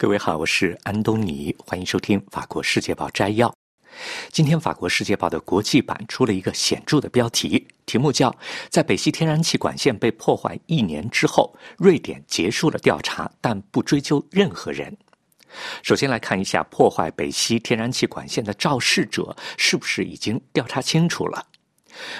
各位好，我是安东尼，欢迎收听《法国世界报》摘要。今天，《法国世界报》的国际版出了一个显著的标题，题目叫“在北溪天然气管线被破坏一年之后，瑞典结束了调查，但不追究任何人”。首先来看一下破坏北溪天然气管线的肇事者是不是已经调查清楚了。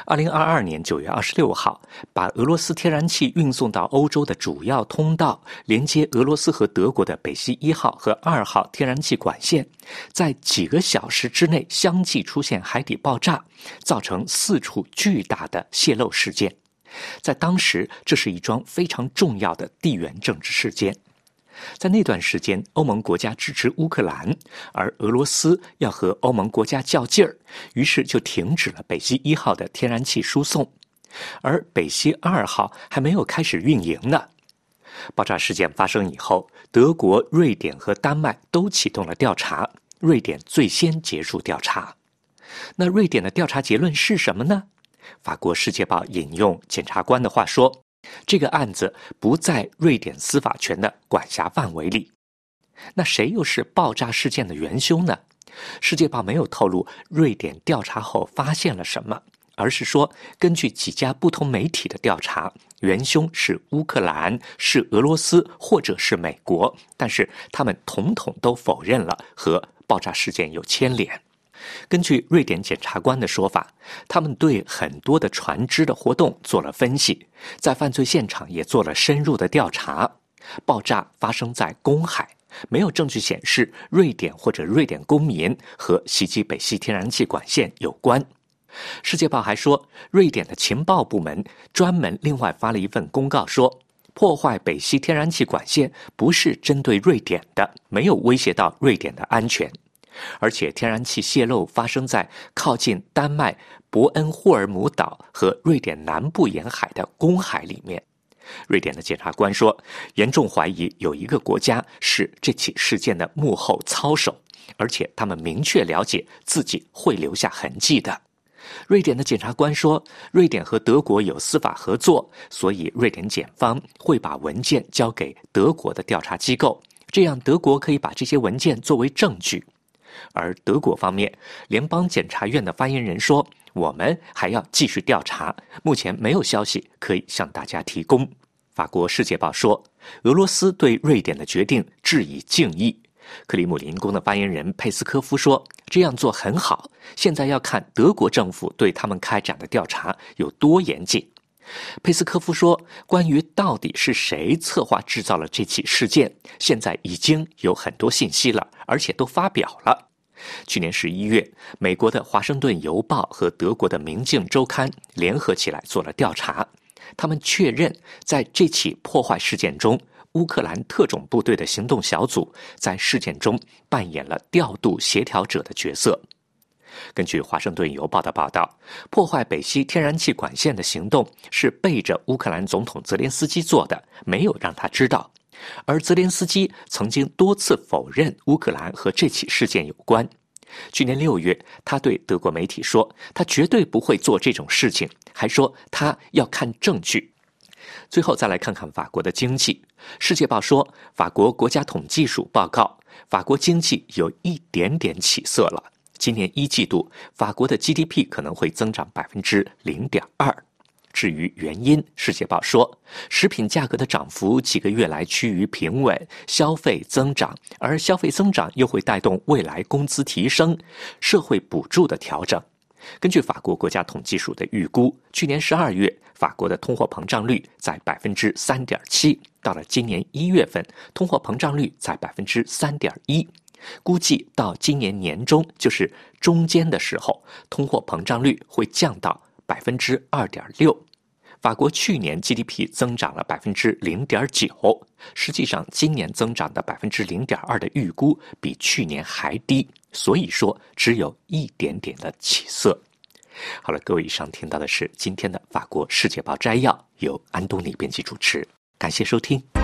二零二二年九月二十六号，把俄罗斯天然气运送到欧洲的主要通道，连接俄罗斯和德国的北溪一号和二号天然气管线，在几个小时之内相继出现海底爆炸，造成四处巨大的泄漏事件。在当时，这是一桩非常重要的地缘政治事件。在那段时间，欧盟国家支持乌克兰，而俄罗斯要和欧盟国家较劲儿，于是就停止了北溪一号的天然气输送，而北溪二号还没有开始运营呢。爆炸事件发生以后，德国、瑞典和丹麦都启动了调查，瑞典最先结束调查。那瑞典的调查结论是什么呢？法国《世界报》引用检察官的话说。这个案子不在瑞典司法权的管辖范围里，那谁又是爆炸事件的元凶呢？世界报没有透露瑞典调查后发现了什么，而是说根据几家不同媒体的调查，元凶是乌克兰、是俄罗斯或者是美国，但是他们统统都否认了和爆炸事件有牵连。根据瑞典检察官的说法，他们对很多的船只的活动做了分析，在犯罪现场也做了深入的调查。爆炸发生在公海，没有证据显示瑞典或者瑞典公民和袭击北溪天然气管线有关。世界报还说，瑞典的情报部门专门另外发了一份公告，说破坏北溪天然气管线不是针对瑞典的，没有威胁到瑞典的安全。而且，天然气泄漏发生在靠近丹麦伯恩霍尔姆岛和瑞典南部沿海的公海里面。瑞典的检察官说，严重怀疑有一个国家是这起事件的幕后操手，而且他们明确了解自己会留下痕迹的。瑞典的检察官说，瑞典和德国有司法合作，所以瑞典检方会把文件交给德国的调查机构，这样德国可以把这些文件作为证据。而德国方面，联邦检察院的发言人说：“我们还要继续调查，目前没有消息可以向大家提供。”法国《世界报》说：“俄罗斯对瑞典的决定致以敬意。”克里姆林宫的发言人佩斯科夫说：“这样做很好，现在要看德国政府对他们开展的调查有多严谨。”佩斯科夫说：“关于到底是谁策划制造了这起事件，现在已经有很多信息了，而且都发表了。去年十一月，美国的《华盛顿邮报》和德国的《明镜周刊》联合起来做了调查，他们确认在这起破坏事件中，乌克兰特种部队的行动小组在事件中扮演了调度协调者的角色。”根据《华盛顿邮报》的报道，破坏北溪天然气管线的行动是背着乌克兰总统泽连斯基做的，没有让他知道。而泽连斯基曾经多次否认乌克兰和这起事件有关。去年六月，他对德国媒体说：“他绝对不会做这种事情，还说他要看证据。”最后，再来看看法国的经济。《世界报》说，法国国家统计署报告，法国经济有一点点起色了。今年一季度，法国的 GDP 可能会增长百分之零点二。至于原因，《世界报》说，食品价格的涨幅几个月来趋于平稳，消费增长，而消费增长又会带动未来工资提升、社会补助的调整。根据法国国家统计署的预估，去年十二月，法国的通货膨胀率在百分之三点七，到了今年一月份，通货膨胀率在百分之三点一。估计到今年年中，就是中间的时候，通货膨胀率会降到百分之二点六。法国去年 GDP 增长了百分之零点九，实际上今年增长的百分之零点二的预估比去年还低，所以说只有一点点的起色。好了，各位，以上听到的是今天的法国世界报摘要，由安东尼编辑主持，感谢收听。